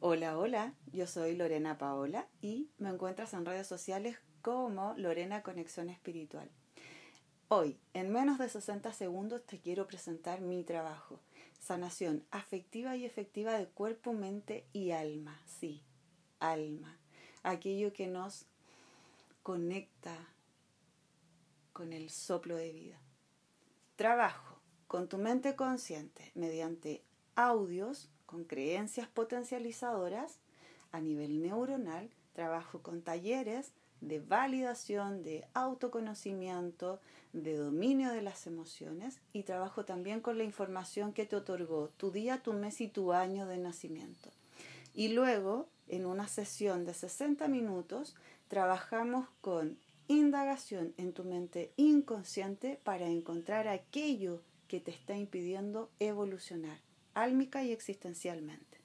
Hola, hola, yo soy Lorena Paola y me encuentras en redes sociales como Lorena Conexión Espiritual. Hoy, en menos de 60 segundos, te quiero presentar mi trabajo, sanación afectiva y efectiva de cuerpo, mente y alma. Sí, alma, aquello que nos conecta con el soplo de vida. Trabajo con tu mente consciente mediante audios con creencias potencializadoras a nivel neuronal. Trabajo con talleres de validación, de autoconocimiento, de dominio de las emociones y trabajo también con la información que te otorgó tu día, tu mes y tu año de nacimiento. Y luego, en una sesión de 60 minutos, trabajamos con indagación en tu mente inconsciente para encontrar aquello que te está impidiendo evolucionar, álmica y existencialmente.